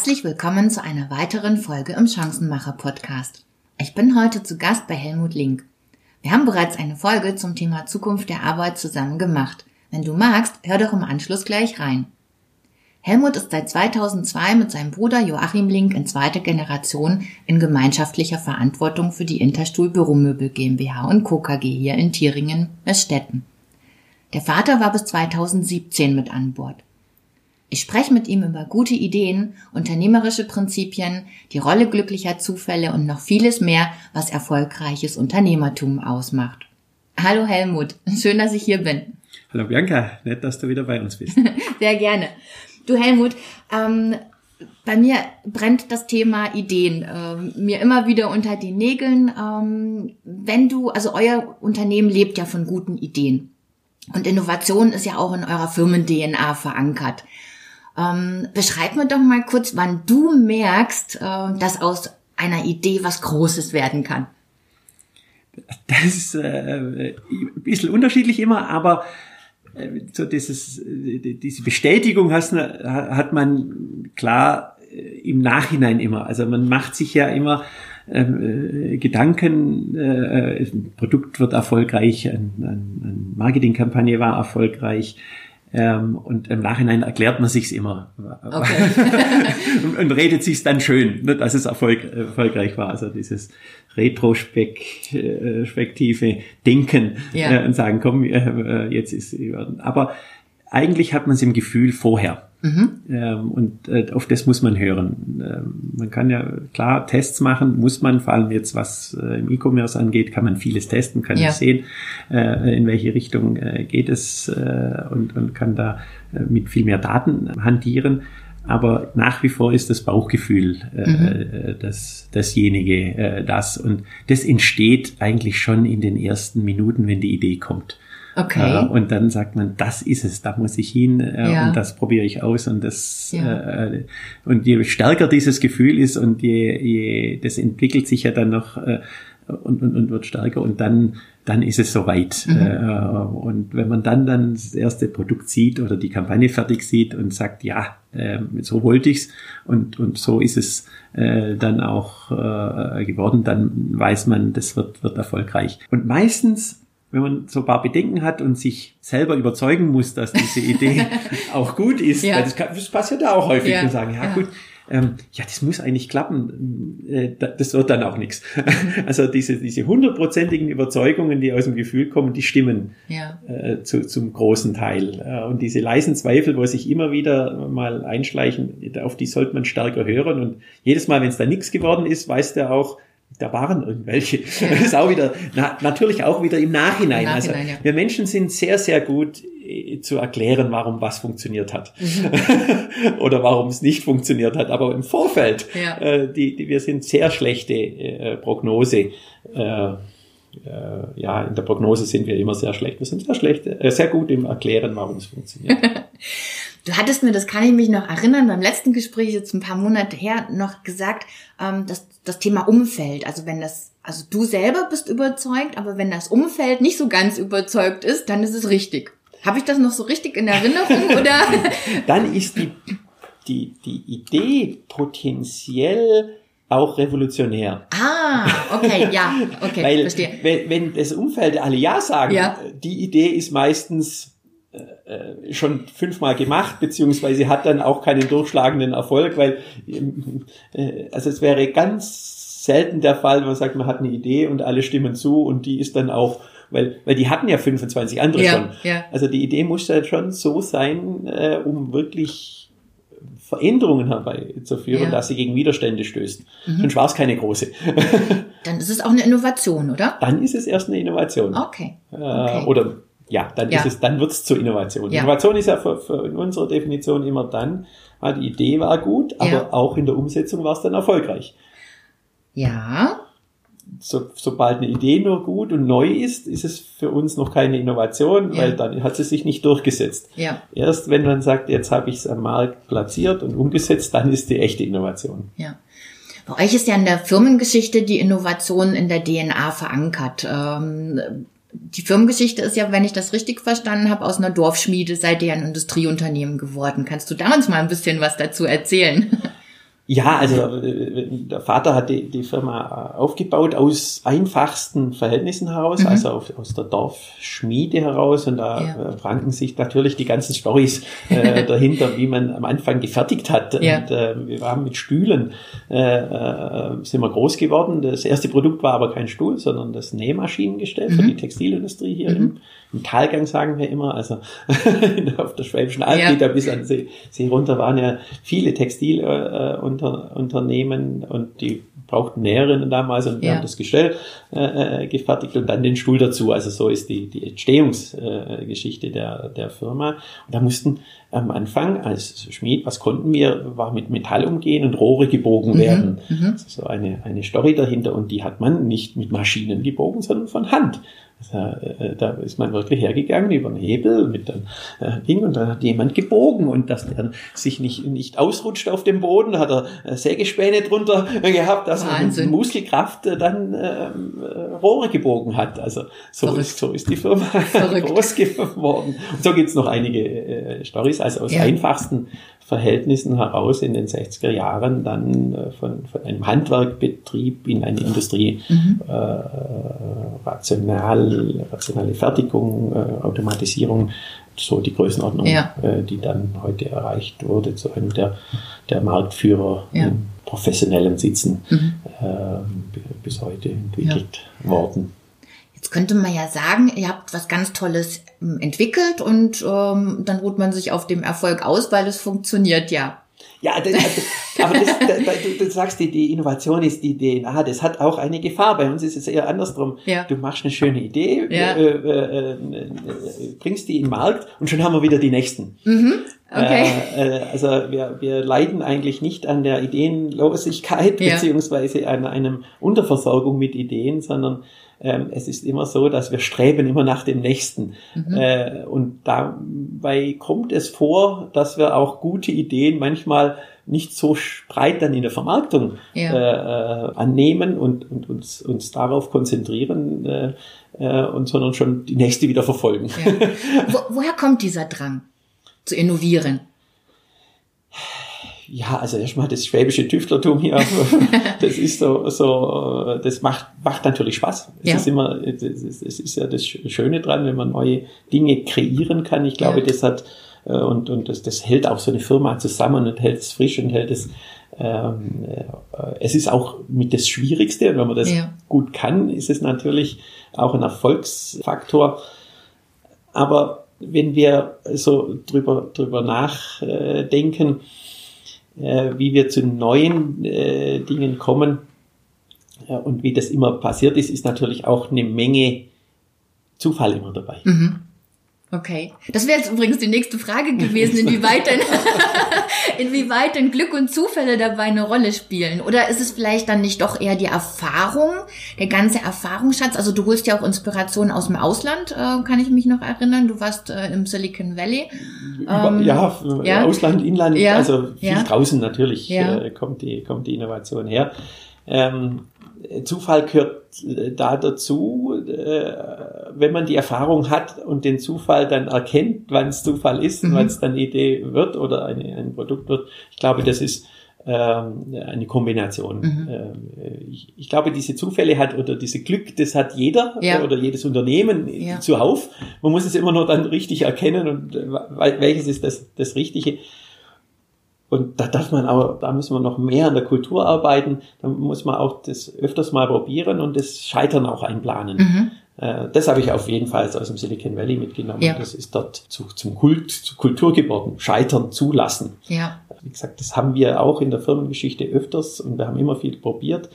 Herzlich willkommen zu einer weiteren Folge im Chancenmacher Podcast. Ich bin heute zu Gast bei Helmut Link. Wir haben bereits eine Folge zum Thema Zukunft der Arbeit zusammen gemacht. Wenn du magst, hör doch im Anschluss gleich rein. Helmut ist seit 2002 mit seinem Bruder Joachim Link in zweiter Generation in gemeinschaftlicher Verantwortung für die Interstuhl Büromöbel GmbH und Co. KG hier in Thieringen, Mestetten. Der Vater war bis 2017 mit an Bord. Ich spreche mit ihm über gute Ideen, unternehmerische Prinzipien, die Rolle glücklicher Zufälle und noch vieles mehr, was erfolgreiches Unternehmertum ausmacht. Hallo Helmut, schön, dass ich hier bin. Hallo Bianca, nett, dass du wieder bei uns bist. Sehr gerne. Du Helmut, ähm, bei mir brennt das Thema Ideen ähm, mir immer wieder unter die Nägeln. Ähm, wenn du, also euer Unternehmen lebt ja von guten Ideen. Und Innovation ist ja auch in eurer Firmen-DNA verankert. Ähm, beschreib mir doch mal kurz, wann du merkst, äh, dass aus einer Idee was Großes werden kann. Das ist äh, ein bisschen unterschiedlich immer, aber äh, so dieses, diese Bestätigung hast, hat man klar äh, im Nachhinein immer. Also man macht sich ja immer ähm, äh, Gedanken, äh, ein Produkt wird erfolgreich, eine ein Marketingkampagne war erfolgreich, ähm, und im Nachhinein erklärt man sich's immer okay. und, und, redet sich's dann schön, ne, dass es erfolg, erfolgreich war. Also dieses retrospektive Denken ja. äh, und sagen, komm, äh, jetzt ist. Aber eigentlich hat man es im Gefühl vorher. Mhm. Ähm, und äh, auf das muss man hören. Ähm, man kann ja klar Tests machen, muss man, vor allem jetzt was äh, im E-Commerce angeht, kann man vieles testen, kann ja. sehen, äh, in welche Richtung geht es und, und kann da mit viel mehr Daten hantieren. Aber nach wie vor ist das Bauchgefühl mhm. das, dasjenige, das. Und das entsteht eigentlich schon in den ersten Minuten, wenn die Idee kommt. Okay. Äh, und dann sagt man, das ist es, da muss ich hin äh, ja. und das probiere ich aus und das ja. äh, und je stärker dieses Gefühl ist und je, je das entwickelt sich ja dann noch äh, und, und, und wird stärker und dann dann ist es soweit. Mhm. Äh, und wenn man dann dann das erste Produkt sieht oder die Kampagne fertig sieht und sagt, ja, äh, so wollte ich's und und so ist es äh, dann auch äh, geworden, dann weiß man, das wird wird erfolgreich. Und meistens wenn man so ein paar Bedenken hat und sich selber überzeugen muss, dass diese Idee auch gut ist, ja. das, kann, das passiert ja auch häufig, ja. und sagen, ja, ja. gut, ähm, ja, das muss eigentlich klappen, äh, das wird dann auch nichts. also diese, diese hundertprozentigen Überzeugungen, die aus dem Gefühl kommen, die stimmen ja. äh, zu, zum großen Teil. Äh, und diese leisen Zweifel, wo sich immer wieder mal einschleichen, auf die sollte man stärker hören. Und jedes Mal, wenn es da nichts geworden ist, weiß der auch, da waren irgendwelche. Das ist auch wieder, na, natürlich auch wieder im Nachhinein. Im Nachhinein also, ja. wir Menschen sind sehr, sehr gut äh, zu erklären, warum was funktioniert hat. Mhm. Oder warum es nicht funktioniert hat. Aber im Vorfeld, ja. äh, die, die, wir sind sehr schlechte äh, Prognose. Äh, äh, ja, in der Prognose sind wir immer sehr schlecht. Wir sind sehr schlecht, äh, sehr gut im Erklären, warum es funktioniert. Du hattest mir, das kann ich mich noch erinnern, beim letzten Gespräch jetzt ein paar Monate her noch gesagt, ähm, dass das Thema Umfeld, also wenn das, also du selber bist überzeugt, aber wenn das Umfeld nicht so ganz überzeugt ist, dann ist es richtig. Habe ich das noch so richtig in Erinnerung oder? dann ist die, die, die Idee potenziell auch revolutionär. Ah, okay, ja, okay, Weil, verstehe. Wenn, wenn das Umfeld alle Ja sagen, ja. die Idee ist meistens äh, schon fünfmal gemacht, beziehungsweise hat dann auch keinen durchschlagenden Erfolg, weil äh, also es wäre ganz selten der Fall, wo man sagt, man hat eine Idee und alle stimmen zu und die ist dann auch, weil, weil die hatten ja 25 andere ja, schon. Ja. Also die Idee muss ja schon so sein, äh, um wirklich Veränderungen herbeizuführen, ja. dass sie gegen Widerstände stößt. Mhm. Sonst war es keine große. dann ist es auch eine Innovation, oder? Dann ist es erst eine Innovation. Okay. Äh, okay. Oder ja, dann ja. ist es, dann wird es zur Innovation. Ja. Innovation ist ja für, für in unserer Definition immer dann, ah, die Idee war gut, aber ja. auch in der Umsetzung war es dann erfolgreich. Ja. So, sobald eine Idee nur gut und neu ist, ist es für uns noch keine Innovation, weil dann hat sie sich nicht durchgesetzt. Ja. Erst wenn man sagt, jetzt habe ich es am Markt platziert und umgesetzt, dann ist die echte Innovation. Ja. Bei euch ist ja in der Firmengeschichte die Innovation in der DNA verankert. Ähm, die Firmengeschichte ist ja, wenn ich das richtig verstanden habe, aus einer Dorfschmiede seid ihr ein Industrieunternehmen geworden. Kannst du da uns mal ein bisschen was dazu erzählen? Ja, also äh, der Vater hat die, die Firma aufgebaut aus einfachsten Verhältnissen heraus, mhm. also auf, aus der Dorfschmiede heraus und da ja. ranken sich natürlich die ganzen Stories äh, dahinter, wie man am Anfang gefertigt hat. Ja. Und äh, wir haben mit Stühlen äh, äh, sind wir groß geworden. Das erste Produkt war aber kein Stuhl, sondern das Nähmaschinengestell mhm. für die Textilindustrie hier mhm. im im Talgang sagen wir immer, also auf der Schwäbischen Alb ja. da bis an See, See runter waren ja viele Textilunternehmen äh, und die brauchten Näherinnen damals und wir ja. haben das Gestell äh, äh, gefertigt und dann den Stuhl dazu. Also so ist die, die Entstehungsgeschichte äh, der, der Firma. Und da mussten am Anfang als Schmied, was konnten wir, war mit Metall umgehen und Rohre gebogen mhm. werden. Mhm. So eine, eine Story dahinter und die hat man nicht mit Maschinen gebogen, sondern von Hand. Äh, da ist man wirklich hergegangen über den Hebel mit dem äh, Ding und dann hat jemand gebogen und dass der sich nicht, nicht ausrutscht auf dem Boden, hat er äh, Sägespäne drunter gehabt, dass Wahnsinn. man mit Muskelkraft dann ähm, Rohre gebogen hat. Also so ist, so ist die Firma groß geworden. Und so gibt's noch einige äh, Stories, also aus ja. einfachsten Verhältnissen heraus in den 60er Jahren dann äh, von, von einem Handwerkbetrieb in eine Industrie, mhm. äh, rational, rationale Fertigung, äh, Automatisierung, so die Größenordnung, ja. äh, die dann heute erreicht wurde, zu einem der, der Marktführer ja. im professionellen Sitzen mhm. äh, bis heute entwickelt ja. worden. Jetzt könnte man ja sagen, ihr habt was ganz Tolles ähm, entwickelt und ähm, dann ruht man sich auf dem Erfolg aus, weil es funktioniert ja. Ja, das, aber das, das, du, du, sagst, die, die Innovation ist die DNA. Das hat auch eine Gefahr. Bei uns ist es eher andersrum. Ja. Du machst eine schöne Idee, ja. äh, äh, äh, bringst die in den Markt und schon haben wir wieder die nächsten. Mhm. Okay. Äh, äh, also wir, wir leiden eigentlich nicht an der Ideenlosigkeit ja. beziehungsweise an einem Unterversorgung mit Ideen, sondern es ist immer so, dass wir streben immer nach dem Nächsten. Mhm. Äh, und dabei kommt es vor, dass wir auch gute Ideen manchmal nicht so breit dann in der Vermarktung ja. äh, annehmen und, und uns, uns darauf konzentrieren äh, äh, und sondern schon die nächste wieder verfolgen. Ja. Wo, woher kommt dieser Drang zu innovieren? Ja, also erstmal das schwäbische Tüftlertum hier, das ist so, so, das macht, macht natürlich Spaß. Es ja. ist immer, es ist ja das Schöne dran, wenn man neue Dinge kreieren kann. Ich glaube, ja. das hat, äh, und, und das, das hält auch so eine Firma zusammen und hält es frisch und hält es, ähm, äh, es ist auch mit das Schwierigste, und wenn man das ja. gut kann, ist es natürlich auch ein Erfolgsfaktor. Aber wenn wir so drüber, drüber nachdenken, äh, wie wir zu neuen äh, Dingen kommen äh, und wie das immer passiert ist, ist natürlich auch eine Menge Zufall immer dabei. Mhm. Okay. Das wäre jetzt übrigens die nächste Frage gewesen, inwieweit denn, inwieweit denn Glück und Zufälle dabei eine Rolle spielen. Oder ist es vielleicht dann nicht doch eher die Erfahrung, der ganze Erfahrungsschatz? Also du holst ja auch Inspiration aus dem Ausland, äh, kann ich mich noch erinnern. Du warst äh, im Silicon Valley. Ähm, ja, ja, Ausland, Inland, ja, also viel ja. draußen natürlich äh, kommt, die, kommt die Innovation her. Ähm, Zufall gehört äh, da dazu, äh, wenn man die Erfahrung hat und den Zufall dann erkennt, wann es Zufall ist, mhm. wann es dann Idee wird oder eine, ein Produkt wird. Ich glaube, das ist ähm, eine Kombination. Mhm. Ähm, ich, ich, glaube, diese Zufälle hat oder diese Glück, das hat jeder ja. oder jedes Unternehmen ja. zuhauf. Man muss es immer nur dann richtig erkennen und welches ist das, das Richtige. Und da darf man auch, da müssen wir noch mehr an der Kultur arbeiten. Da muss man auch das öfters mal probieren und das Scheitern auch einplanen. Mhm. Äh, das habe ich auf jeden Fall aus dem Silicon Valley mitgenommen. Ja. Das ist dort zu, zum Kult, zur Kultur geworden. Scheitern zulassen. Ja. Wie gesagt, das haben wir auch in der Firmengeschichte öfters und wir haben immer viel probiert.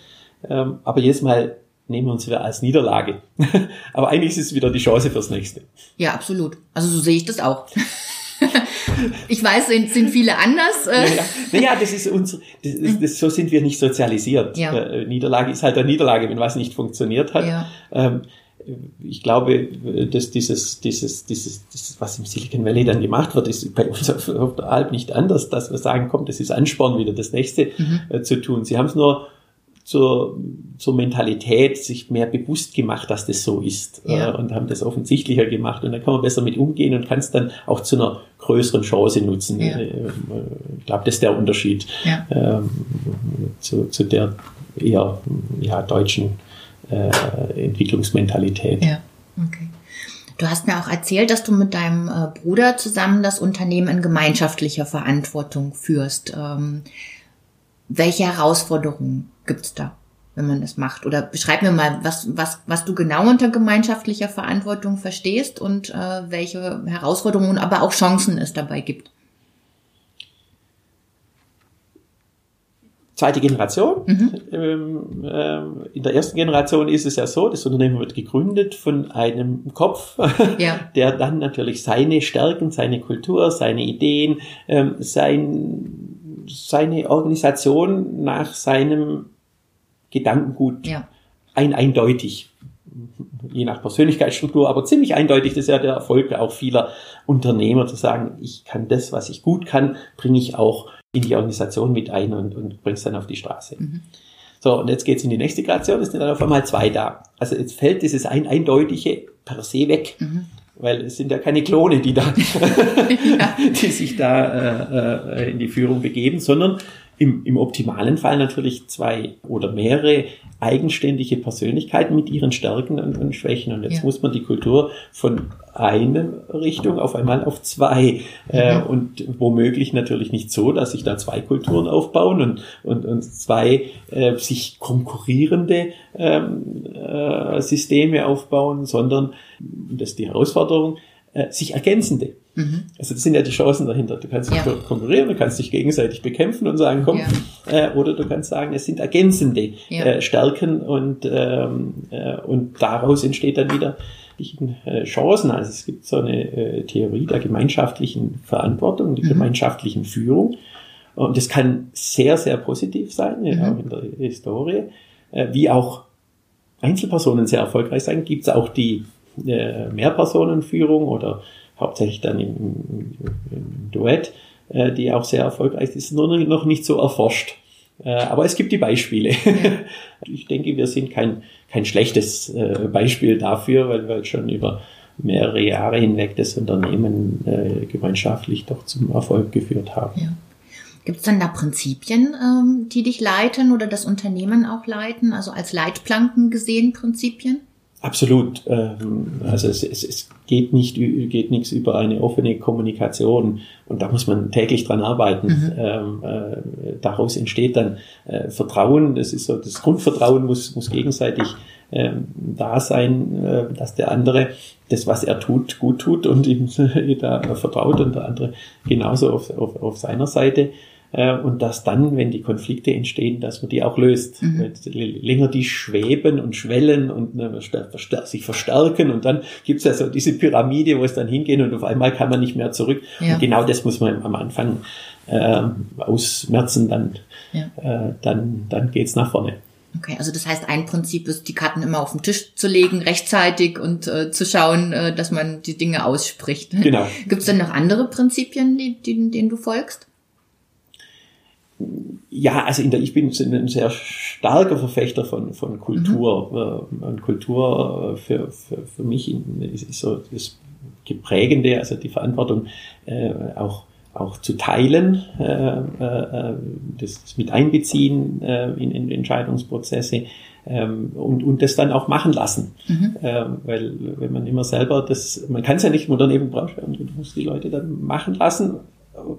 Ähm, aber jedes Mal nehmen wir uns wieder als Niederlage. aber eigentlich ist es wieder die Chance fürs nächste. Ja, absolut. Also so sehe ich das auch. ich weiß, sind, sind viele anders. Naja, naja das ist uns, das, das, das, so sind wir nicht sozialisiert. Ja. Äh, Niederlage ist halt eine Niederlage, wenn was nicht funktioniert hat. Ja. Ähm, ich glaube, dass dieses, dieses, dieses, dieses, was im Silicon Valley dann gemacht wird, ist bei uns auf, auf der Alp nicht anders, dass wir sagen, komm, das ist Ansporn, wieder das nächste mhm. äh, zu tun. Sie haben es nur zur, zur Mentalität sich mehr bewusst gemacht, dass das so ist ja. äh, und haben das offensichtlicher gemacht und dann kann man besser mit umgehen und kann es dann auch zu einer größeren Chance nutzen. Ja. Äh, ich glaube, das ist der Unterschied ja. ähm, zu, zu der eher ja, deutschen äh, Entwicklungsmentalität. Ja, okay. Du hast mir auch erzählt, dass du mit deinem äh, Bruder zusammen das Unternehmen in gemeinschaftlicher Verantwortung führst. Ähm, welche Herausforderungen gibt's da, wenn man das macht? Oder beschreib mir mal, was, was, was du genau unter gemeinschaftlicher Verantwortung verstehst und äh, welche Herausforderungen, aber auch Chancen es dabei gibt. zweite Generation. Mhm. Ähm, ähm, in der ersten Generation ist es ja so, das Unternehmen wird gegründet von einem Kopf, ja. der dann natürlich seine Stärken, seine Kultur, seine Ideen, ähm, sein, seine Organisation nach seinem Gedankengut ja. ein eindeutig je nach Persönlichkeitsstruktur, aber ziemlich eindeutig, das ist ja der Erfolg auch vieler Unternehmer, zu sagen, ich kann das, was ich gut kann, bringe ich auch in die Organisation mit ein und, und bringst dann auf die Straße. Mhm. So, und jetzt geht's in die nächste Gradation, es sind dann auf einmal zwei da. Also jetzt fällt dieses ein eindeutige per se weg. Mhm. Weil es sind ja keine Klone, die da, die sich da äh, äh, in die Führung begeben, sondern im, im optimalen Fall natürlich zwei oder mehrere eigenständige Persönlichkeiten mit ihren Stärken und, und Schwächen. Und jetzt ja. muss man die Kultur von einer Richtung auf einmal auf zwei äh, mhm. und womöglich natürlich nicht so, dass sich da zwei Kulturen aufbauen und, und, und zwei äh, sich konkurrierende ähm, äh, Systeme aufbauen, sondern, das ist die Herausforderung, äh, sich ergänzende. Mhm. Also das sind ja die Chancen dahinter. Du kannst ja. konkurrieren, du kannst dich gegenseitig bekämpfen und sagen, komm, ja. äh, oder du kannst sagen, es sind ergänzende ja. äh, Stärken und, ähm, äh, und daraus entsteht dann wieder äh, Chancen. Also es gibt so eine äh, Theorie der gemeinschaftlichen Verantwortung, die mhm. gemeinschaftlichen Führung. Und das kann sehr, sehr positiv sein, mhm. auch in der Historie, äh, wie auch Einzelpersonen sehr erfolgreich sein. Gibt es auch die äh, Mehrpersonenführung oder hauptsächlich dann im, im, im Duett, äh, die auch sehr erfolgreich ist, nur noch nicht so erforscht. Äh, aber es gibt die Beispiele. Ich denke, wir sind kein, kein schlechtes äh, Beispiel dafür, weil wir schon über mehrere Jahre hinweg das Unternehmen äh, gemeinschaftlich doch zum Erfolg geführt haben. Ja. Gibt es dann da Prinzipien, ähm, die dich leiten oder das Unternehmen auch leiten? Also als Leitplanken gesehen Prinzipien? Absolut. Ähm, also es, es, es geht nicht geht nichts über eine offene Kommunikation und da muss man täglich dran arbeiten. Mhm. Ähm, äh, daraus entsteht dann äh, Vertrauen. Das ist so das Grundvertrauen muss muss gegenseitig ähm, da sein, äh, dass der andere das, was er tut, gut tut und ihm da vertraut und der andere genauso auf, auf, auf seiner Seite. Äh, und dass dann, wenn die Konflikte entstehen, dass man die auch löst. Mhm. Länger die schweben und schwellen und ne, sich verstärken und dann gibt's ja so diese Pyramide, wo es dann hingehen und auf einmal kann man nicht mehr zurück. Ja. Und genau das muss man am Anfang äh, ausmerzen, dann, ja. äh, dann, dann geht's nach vorne. Okay, also das heißt, ein Prinzip ist, die Karten immer auf den Tisch zu legen, rechtzeitig und äh, zu schauen, äh, dass man die Dinge ausspricht. Genau. Gibt es denn noch andere Prinzipien, die, die, denen du folgst? Ja, also in der, ich bin ein sehr starker Verfechter von, von Kultur. Mhm. Und Kultur äh, für, für, für mich ist so das Geprägende, also die Verantwortung äh, auch, auch zu teilen, äh, äh, das, mit einbeziehen äh, in, in Entscheidungsprozesse ähm, und, und das dann auch machen lassen. Mhm. Ähm, weil wenn man immer selber das, man kann es ja nicht nur daneben brauchen, du musst die Leute dann machen lassen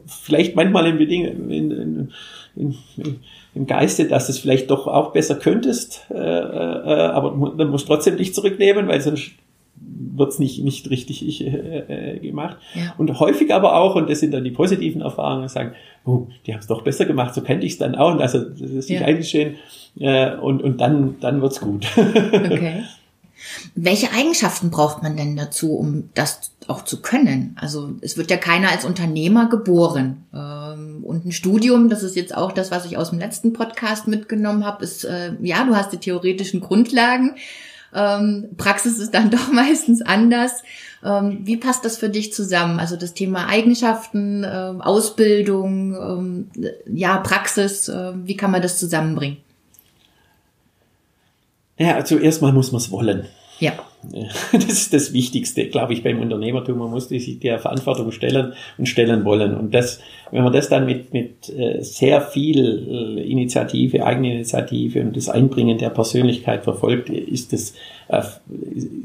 vielleicht manchmal im Beding, in, in, in, im Geiste, dass du es vielleicht doch auch besser könntest, äh, äh, aber dann musst du trotzdem dich zurücknehmen, weil sonst wird's nicht, nicht richtig äh, äh, gemacht. Ja. Und häufig aber auch, und das sind dann die positiven Erfahrungen, sagen, oh, die haben es doch besser gemacht, so könnte ich es dann auch. Und also das ist nicht ja. eingeschehen äh, und, und dann, dann wird's gut. Okay. Welche Eigenschaften braucht man denn dazu, um das auch zu können? Also es wird ja keiner als Unternehmer geboren. Ähm, und ein Studium, das ist jetzt auch das, was ich aus dem letzten Podcast mitgenommen habe, ist, äh, ja, du hast die theoretischen Grundlagen. Ähm, Praxis ist dann doch meistens anders. Ähm, wie passt das für dich zusammen? Also das Thema Eigenschaften, Ausbildung, ja, Praxis, wie kann man das zusammenbringen? Ja, zuerst mal muss man es wollen. Ja. Das ist das Wichtigste, glaube ich, beim Unternehmertum. Man muss sich der Verantwortung stellen und stellen wollen. Und das, wenn man das dann mit, mit äh, sehr viel äh, Initiative, Eigeninitiative und das Einbringen der Persönlichkeit verfolgt, ist das, äh,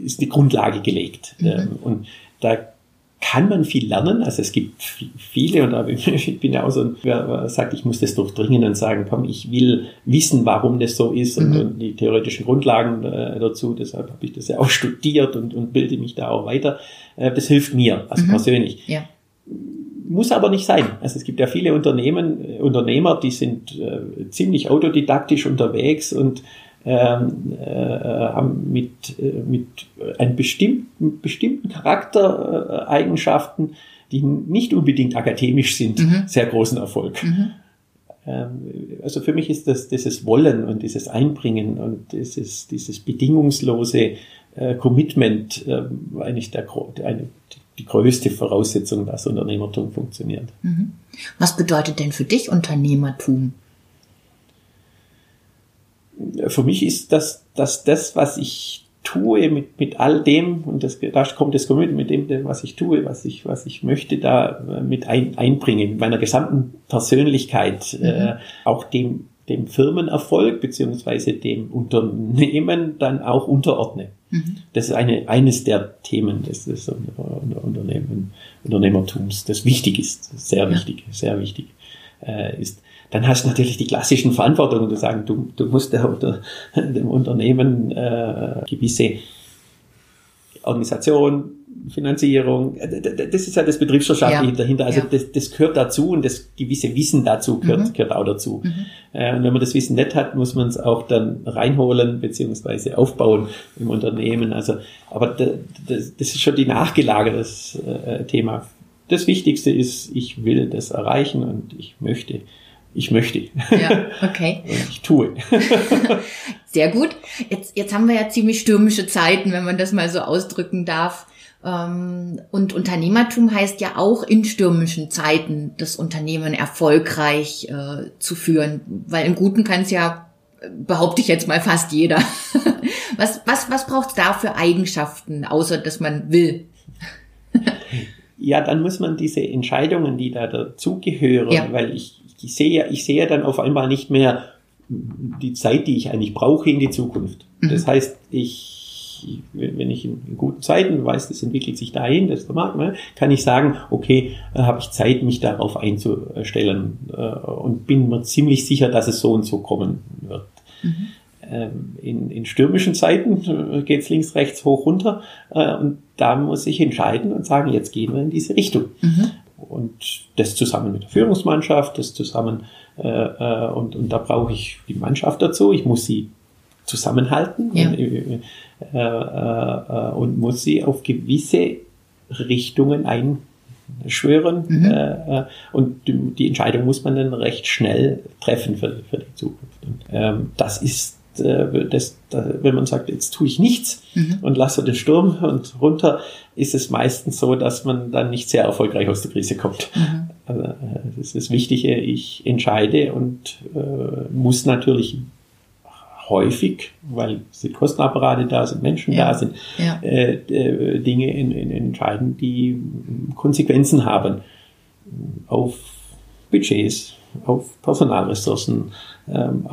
ist die Grundlage gelegt. Mhm. Ähm, und da kann man viel lernen. Also es gibt viele und ich bin ja auch so, wer sagt, ich muss das durchdringen und sagen, komm, ich will wissen, warum das so ist und, mhm. und die theoretischen Grundlagen äh, dazu. Deshalb habe ich das ja auch studiert und, und bilde mich da auch weiter. Äh, das hilft mir, also mhm. persönlich. Ja. Muss aber nicht sein. Also es gibt ja viele Unternehmen, äh, Unternehmer, die sind äh, ziemlich autodidaktisch unterwegs und ähm, äh, haben mit, äh, mit einem bestimmten, bestimmten Charaktereigenschaften, die nicht unbedingt akademisch sind, mhm. sehr großen Erfolg. Mhm. Ähm, also für mich ist das dieses Wollen und dieses Einbringen und dieses, dieses bedingungslose äh, Commitment äh, eigentlich der, eine, die größte Voraussetzung, dass Unternehmertum funktioniert. Mhm. Was bedeutet denn für dich Unternehmertum? Für mich ist das, dass das, was ich tue mit, mit all dem, und das, da kommt das Commitment mit dem, was ich tue, was ich, was ich möchte, da äh, mit ein, einbringen, mit meiner gesamten Persönlichkeit, mhm. äh, auch dem, dem Firmenerfolg beziehungsweise dem Unternehmen dann auch unterordne. Mhm. Das ist eine, eines der Themen des, des Unternehmen, Unternehmertums, das wichtig ist, sehr wichtig, sehr wichtig äh, ist dann hast du natürlich die klassischen Verantwortungen. Du sagen, du, du musst der, der, dem Unternehmen äh, gewisse Organisation, Finanzierung, äh, das ist ja das Betriebswirtschaftliche ja. dahinter. Also ja. das, das gehört dazu und das gewisse Wissen dazu gehört, mhm. gehört auch dazu. Mhm. Äh, und wenn man das Wissen nicht hat, muss man es auch dann reinholen beziehungsweise aufbauen im Unternehmen. Also, aber das, das ist schon die nachgelagertes äh, Thema. Das Wichtigste ist, ich will das erreichen und ich möchte ich möchte. Ja, okay. ich tue. Sehr gut. Jetzt, jetzt haben wir ja ziemlich stürmische Zeiten, wenn man das mal so ausdrücken darf. Ähm, und Unternehmertum heißt ja auch in stürmischen Zeiten das Unternehmen erfolgreich äh, zu führen, weil im Guten kann es ja, behaupte ich jetzt mal, fast jeder. was was, was braucht es da für Eigenschaften, außer dass man will? ja, dann muss man diese Entscheidungen, die da dazugehören, ja. weil ich ich sehe, ich sehe dann auf einmal nicht mehr die Zeit, die ich eigentlich brauche in die Zukunft. Mhm. Das heißt, ich, wenn ich in, guten Zeiten weiß, das entwickelt sich dahin, das mag man, kann ich sagen, okay, äh, habe ich Zeit, mich darauf einzustellen äh, und bin mir ziemlich sicher, dass es so und so kommen wird. Mhm. Ähm, in, in stürmischen Zeiten äh, geht's links, rechts, hoch, runter und da muss ich entscheiden und sagen, jetzt gehen wir in diese Richtung. Mhm und das zusammen mit der Führungsmannschaft, das zusammen äh, äh, und, und da brauche ich die Mannschaft dazu. Ich muss sie zusammenhalten ja. und, äh, äh, äh, und muss sie auf gewisse Richtungen einschwören. Mhm. Äh, und die, Entscheidung muss man dann recht schnell treffen für, für die Zukunft. Und, ähm, das ist das, wenn man sagt, jetzt tue ich nichts mhm. und lasse den Sturm und runter, ist es meistens so, dass man dann nicht sehr erfolgreich aus der Krise kommt. Mhm. Also, äh, das ist das Wichtige, ich entscheide und äh, muss natürlich häufig, weil sind Kostenapparate da, sind Menschen ja. da, sind ja. äh, äh, Dinge in, in entscheiden, die Konsequenzen haben auf Budgets, auf Personalressourcen, ähm,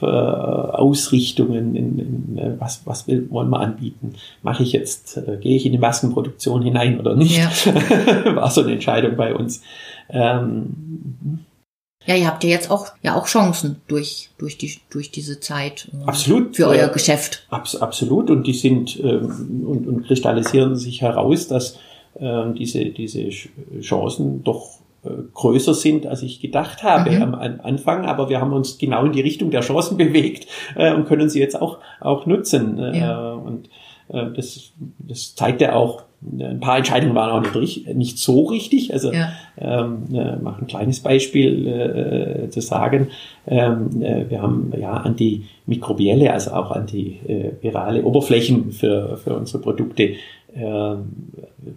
auf äh, Ausrichtungen, in, in, äh, was, was will, wollen wir anbieten? Mache ich jetzt, äh, gehe ich in die Maskenproduktion hinein oder nicht? Ja. War so eine Entscheidung bei uns. Ähm, ja, ihr habt ja jetzt auch ja auch Chancen durch durch die durch diese Zeit äh, absolut für euer Geschäft. Abs absolut und die sind ähm, und, und kristallisieren sich heraus, dass äh, diese diese Chancen doch größer sind, als ich gedacht habe mhm. am, Anfang. Aber wir haben uns genau in die Richtung der Chancen bewegt äh, und können sie jetzt auch, auch nutzen. Äh, ja. und äh, das, das zeigt ja auch, ein paar Entscheidungen waren auch nicht, nicht so richtig. Also ja. ähm, äh, mach ein kleines Beispiel äh, zu sagen. Ähm, äh, wir haben ja antimikrobielle, also auch antivirale Oberflächen für, für unsere Produkte äh,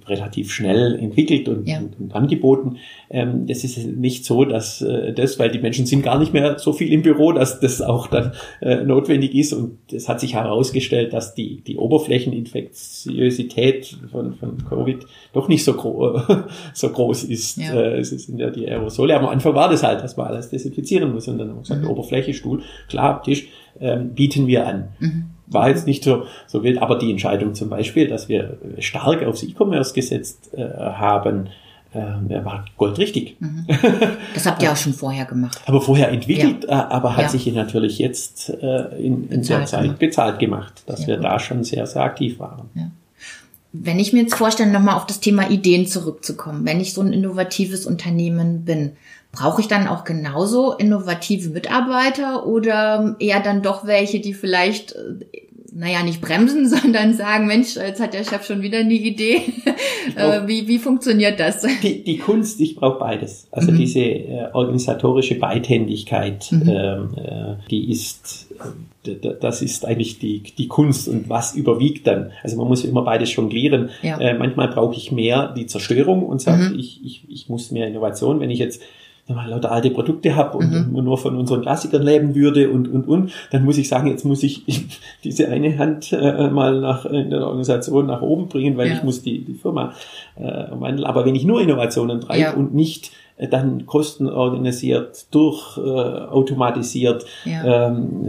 relativ schnell entwickelt und, ja. und, und angeboten. Ähm, das ist nicht so, dass äh, das, weil die Menschen sind gar nicht mehr so viel im Büro, dass das auch dann äh, notwendig ist. Und es hat sich herausgestellt, dass die, die Oberflächeninfektiosität von, von Covid doch nicht so, gro so groß ist. Ja. Äh, es sind ja die Aerosole. Aber am Anfang war das halt, dass man alles desinfizieren muss. Und dann haben wir gesagt, mhm. Oberfläche, Stuhl, klar, Tisch, ähm, bieten wir an. Mhm war jetzt nicht so, so wild, aber die Entscheidung zum Beispiel, dass wir stark aufs E-Commerce gesetzt äh, haben, äh, war goldrichtig. Mhm. Das habt ihr auch schon vorher gemacht. Aber vorher entwickelt, ja. äh, aber hat ja. sich natürlich jetzt äh, in, in der Zeit gemacht. bezahlt gemacht, dass sehr wir gut. da schon sehr, sehr aktiv waren. Ja. Wenn ich mir jetzt vorstelle, nochmal auf das Thema Ideen zurückzukommen, wenn ich so ein innovatives Unternehmen bin, brauche ich dann auch genauso innovative Mitarbeiter oder eher dann doch welche, die vielleicht äh, naja, nicht bremsen, sondern sagen, Mensch, jetzt hat der Chef schon wieder eine Idee. Brauch, wie, wie funktioniert das? Die, die Kunst, ich brauche beides. Also mhm. diese äh, organisatorische Beidhändigkeit, mhm. ähm, äh, die ist, äh, das ist eigentlich die, die Kunst und was überwiegt dann. Also man muss immer beides jonglieren. Ja. Äh, manchmal brauche ich mehr die Zerstörung und sage, mhm. ich, ich, ich muss mehr Innovation. Wenn ich jetzt mal lauter alte Produkte habe und mhm. nur von unseren Klassikern leben würde und, und, und, dann muss ich sagen, jetzt muss ich diese eine Hand äh, mal nach, in der Organisation nach oben bringen, weil ja. ich muss die, die Firma äh, wandeln. Aber wenn ich nur Innovationen treibe ja. und nicht äh, dann kostenorganisiert, durch äh, automatisiert ja. ähm,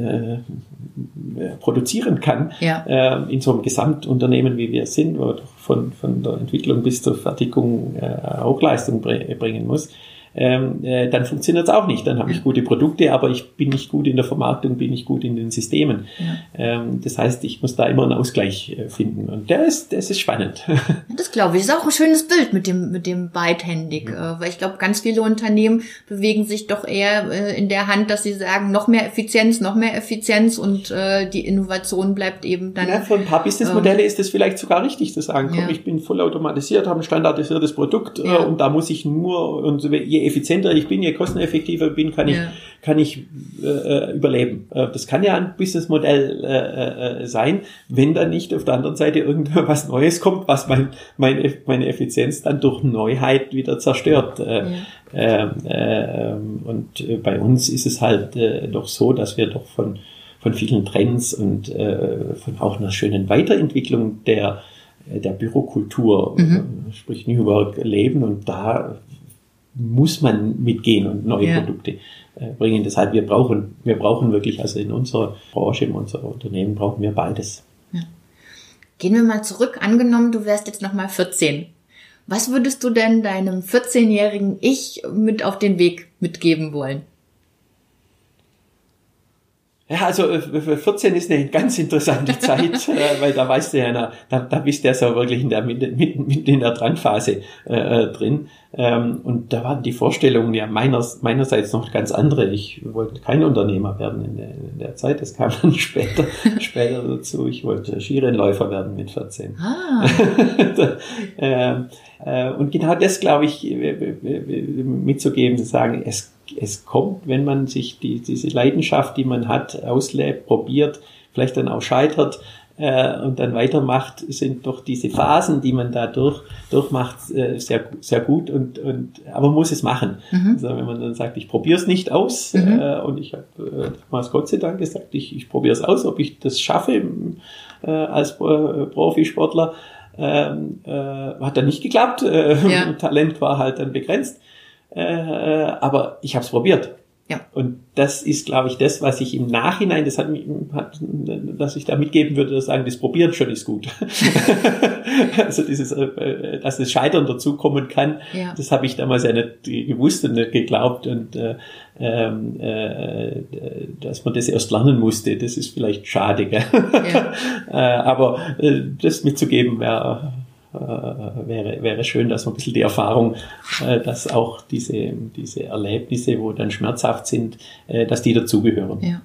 äh, produzieren kann, äh, in so einem Gesamtunternehmen, wie wir sind, wo von, von der Entwicklung bis zur Fertigung äh, auch Leistung bringen muss, ähm, äh, dann funktioniert es auch nicht. Dann habe ich gute Produkte, aber ich bin nicht gut in der Vermarktung, bin nicht gut in den Systemen. Ja. Ähm, das heißt, ich muss da immer einen Ausgleich äh, finden. Und der ist, das ist spannend. Das glaube ich. Ist auch ein schönes Bild mit dem, mit dem beidhändig. Ja. Äh, weil ich glaube, ganz viele Unternehmen bewegen sich doch eher äh, in der Hand, dass sie sagen, noch mehr Effizienz, noch mehr Effizienz und äh, die Innovation bleibt eben dann. Ja, für ein paar Businessmodelle ähm, ist es vielleicht sogar richtig zu sagen, komm, ich bin voll automatisiert, habe ein standardisiertes Produkt äh, und da muss ich nur, und je effizienter ich bin, je kosteneffektiver bin, kann ich, ja. kann ich äh, äh, überleben. Äh, das kann ja ein Businessmodell äh, äh, sein, wenn dann nicht auf der anderen Seite irgendwas Neues kommt, was mein, meine, meine Effizienz dann durch Neuheit wieder zerstört. Ja. Ähm, äh, und bei uns ist es halt doch so, dass wir doch von, von vielen Trends und von auch einer schönen Weiterentwicklung der der Bürokultur, mhm. sprich Newwork leben und da muss man mitgehen und neue ja. Produkte äh, bringen. Deshalb wir brauchen, wir brauchen wirklich, also in unserer Branche, in unserem Unternehmen brauchen wir beides. Ja. Gehen wir mal zurück. Angenommen, du wärst jetzt noch mal 14. Was würdest du denn deinem 14-jährigen Ich mit auf den Weg mitgeben wollen? Ja, also 14 äh, ist eine ganz interessante Zeit, äh, weil da weißt du ja, da, da bist du ja so wirklich in der, mitten, mitten in der Drangphase äh, äh, drin. Ähm, und da waren die Vorstellungen ja meiner, meinerseits noch ganz andere. Ich wollte kein Unternehmer werden in der, in der Zeit, das kam dann später, später dazu. Ich wollte Skirennläufer werden mit 14. Ah. Ähm, äh, und genau das, glaube ich, mitzugeben, zu sagen, es es kommt, wenn man sich die, diese Leidenschaft, die man hat, auslebt, probiert, vielleicht dann auch scheitert äh, und dann weitermacht, sind doch diese Phasen, die man da durch, durchmacht, äh, sehr, sehr gut und, und aber man muss es machen. Mhm. Also wenn man dann sagt, ich probiere es nicht aus mhm. äh, und ich habe äh, damals Gott sei Dank gesagt, ich, ich probiere es aus, ob ich das schaffe äh, als äh, Profisportler. Ähm, äh, hat dann nicht geklappt. Äh, ja. Talent war halt dann begrenzt. Äh, aber ich habe es probiert. Ja. Und das ist, glaube ich, das, was ich im Nachhinein, das hat, hat dass ich da mitgeben würde, sagen, das Probieren schon ist gut. also dieses, äh, dass das Scheitern dazukommen kann, ja. das habe ich damals ja nicht gewusst und nicht geglaubt und äh, ähm, äh, dass man das erst lernen musste, das ist vielleicht schade. Gell? Ja. äh, aber äh, das mitzugeben wäre äh, wäre, wäre schön, dass man ein bisschen die Erfahrung, äh, dass auch diese, diese Erlebnisse, wo dann schmerzhaft sind, äh, dass die dazugehören. Ja.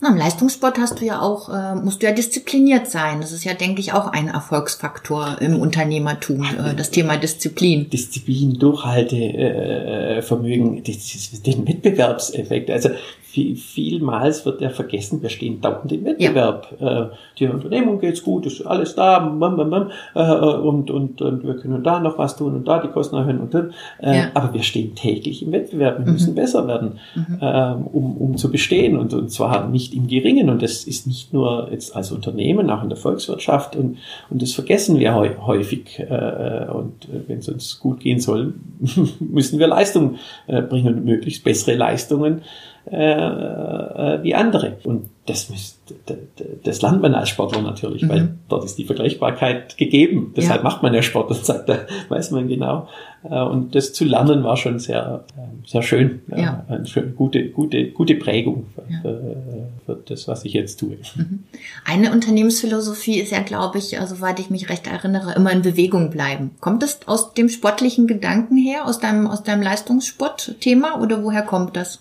Na, Im Leistungssport hast du ja auch, äh, musst du ja diszipliniert sein. Das ist ja, denke ich, auch ein Erfolgsfaktor im Unternehmertum, äh, das Thema Disziplin. Disziplin, Durchhaltevermögen, äh, den Wettbewerbseffekt. Also viel, vielmals wird ja vergessen, wir stehen dauernd im Wettbewerb. Ja. Äh, die Unternehmung geht's gut, ist alles da, äh, und, und, und wir können da noch was tun und da die Kosten erhöhen und dann. Äh, ja. Aber wir stehen täglich im Wettbewerb, wir mhm. müssen besser werden, mhm. ähm, um, um zu bestehen und, und zwar nicht im Geringen. Und das ist nicht nur jetzt als Unternehmen, auch in der Volkswirtschaft und, und das vergessen wir häufig. und wenn es uns gut gehen soll, müssen wir Leistung bringen und möglichst bessere Leistungen äh, äh, wie andere. Und das, das lernt man als Sportler natürlich, mhm. weil dort ist die Vergleichbarkeit gegeben. Deshalb ja. macht man ja Sport und sagt, da weiß man genau. Äh, und das zu lernen war schon sehr, äh, sehr schön. Ja. Eine schön, gute, gute, gute Prägung für, ja. für, das, was ich jetzt tue. Mhm. Eine Unternehmensphilosophie ist ja, glaube ich, soweit ich mich recht erinnere, immer in Bewegung bleiben. Kommt das aus dem sportlichen Gedanken her, aus deinem, aus deinem Leistungssportthema oder woher kommt das?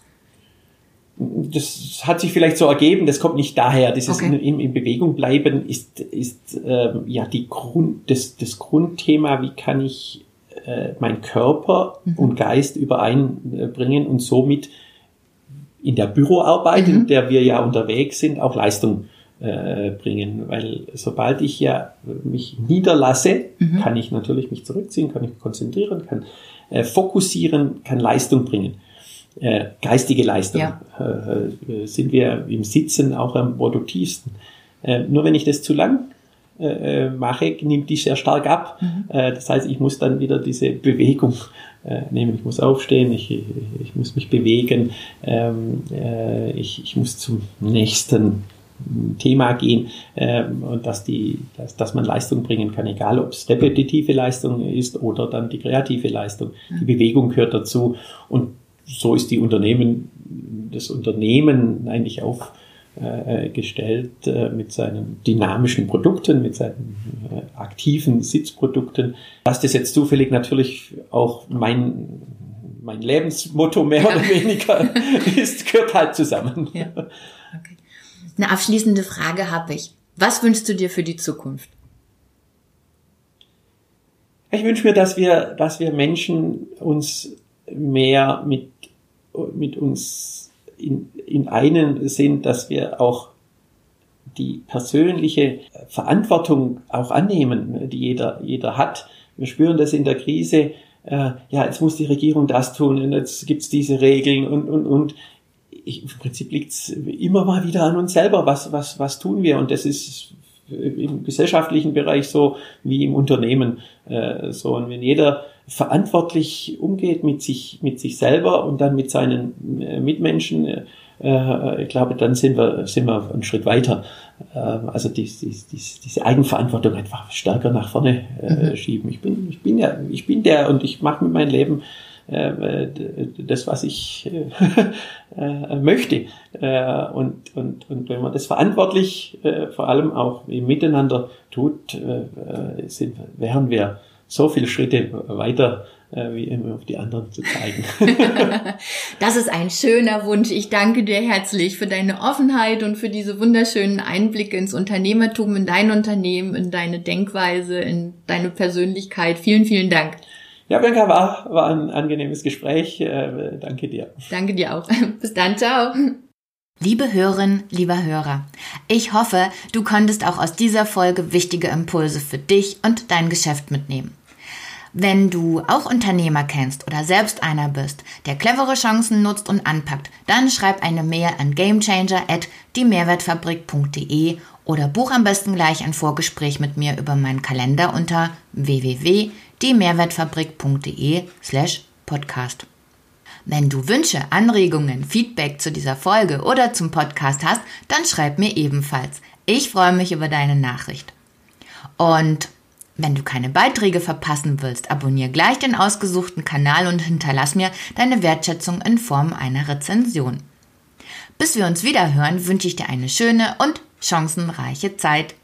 Das hat sich vielleicht so ergeben, das kommt nicht daher. Dieses okay. in, in, Bewegung bleiben ist, ist ähm, ja die Grund, das, das Grundthema, wie kann ich äh, mein Körper mhm. und Geist übereinbringen und somit in der Büroarbeit, mhm. in der wir ja unterwegs sind, auch Leistung äh, bringen. Weil sobald ich ja mich niederlasse, mhm. kann ich natürlich mich zurückziehen, kann ich konzentrieren, kann äh, fokussieren, kann Leistung bringen äh, geistige Leistung ja. äh, äh sind wir im Sitzen auch am produktivsten. Äh, nur wenn ich das zu lang äh, äh, mache, nimmt die sehr stark ab. Mhm. Das heißt, ich muss dann wieder diese Bewegung nehmen. Ich muss aufstehen, ich, ich muss mich bewegen, ähm, äh, ich, ich muss zum nächsten Thema gehen ähm, und dass, die, dass, dass man Leistung bringen kann, egal ob es repetitive Leistung ist oder dann die kreative Leistung. Die mhm. Bewegung gehört dazu und so ist die Unternehmen, das Unternehmen eigentlich aufgestellt äh, mit seinen dynamischen Produkten, mit seinen äh, aktiven Sitzprodukten. Dass das jetzt zufällig natürlich auch mein, mein Lebensmotto mehr ja. oder weniger ist, gehört halt zusammen. Ja. Okay. Eine abschließende Frage habe ich. Was wünschst du dir für die Zukunft? Ich wünsche mir, dass wir, dass wir Menschen uns mehr mit mit uns in, in einen sind, dass wir auch die persönliche Verantwortung auch annehmen, die jeder, jeder hat. Wir spüren das in der Krise. Äh, ja, jetzt muss die Regierung das tun und jetzt gibt's diese Regeln und, und, und. Ich, Im Prinzip liegt's immer mal wieder an uns selber. Was, was, was tun wir? Und das ist im gesellschaftlichen Bereich so wie im Unternehmen äh, so. Und wenn jeder verantwortlich umgeht mit sich, mit sich selber und dann mit seinen äh, Mitmenschen, äh, ich glaube, dann sind wir, sind wir einen Schritt weiter. Äh, also die, die, die, diese Eigenverantwortung einfach stärker nach vorne äh, mhm. schieben. Ich bin, ich bin ja, ich bin der und ich mache mit meinem Leben äh, das, was ich äh, möchte. Äh, und, und, und wenn man das verantwortlich vor allem auch im Miteinander tut, sind, wären wir so viele Schritte weiter wie immer auf die anderen zu zeigen. das ist ein schöner Wunsch. Ich danke dir herzlich für deine Offenheit und für diese wunderschönen Einblicke ins Unternehmertum, in dein Unternehmen, in deine Denkweise, in deine Persönlichkeit. Vielen, vielen Dank. Ja, Bianca, war, war ein angenehmes Gespräch. Äh, danke dir. Danke dir auch. Bis dann, ciao. Liebe Hörerin, lieber Hörer, ich hoffe, du konntest auch aus dieser Folge wichtige Impulse für dich und dein Geschäft mitnehmen. Wenn du auch Unternehmer kennst oder selbst einer bist, der clevere Chancen nutzt und anpackt, dann schreib eine Mail an gamechanger at diemehrwertfabrik.de oder buch am besten gleich ein Vorgespräch mit mir über meinen Kalender unter www diemehrwertfabrik.de slash podcast. Wenn du Wünsche, Anregungen, Feedback zu dieser Folge oder zum Podcast hast, dann schreib mir ebenfalls. Ich freue mich über deine Nachricht. Und wenn du keine Beiträge verpassen willst, abonniere gleich den ausgesuchten Kanal und hinterlass mir deine Wertschätzung in Form einer Rezension. Bis wir uns wieder hören, wünsche ich dir eine schöne und chancenreiche Zeit.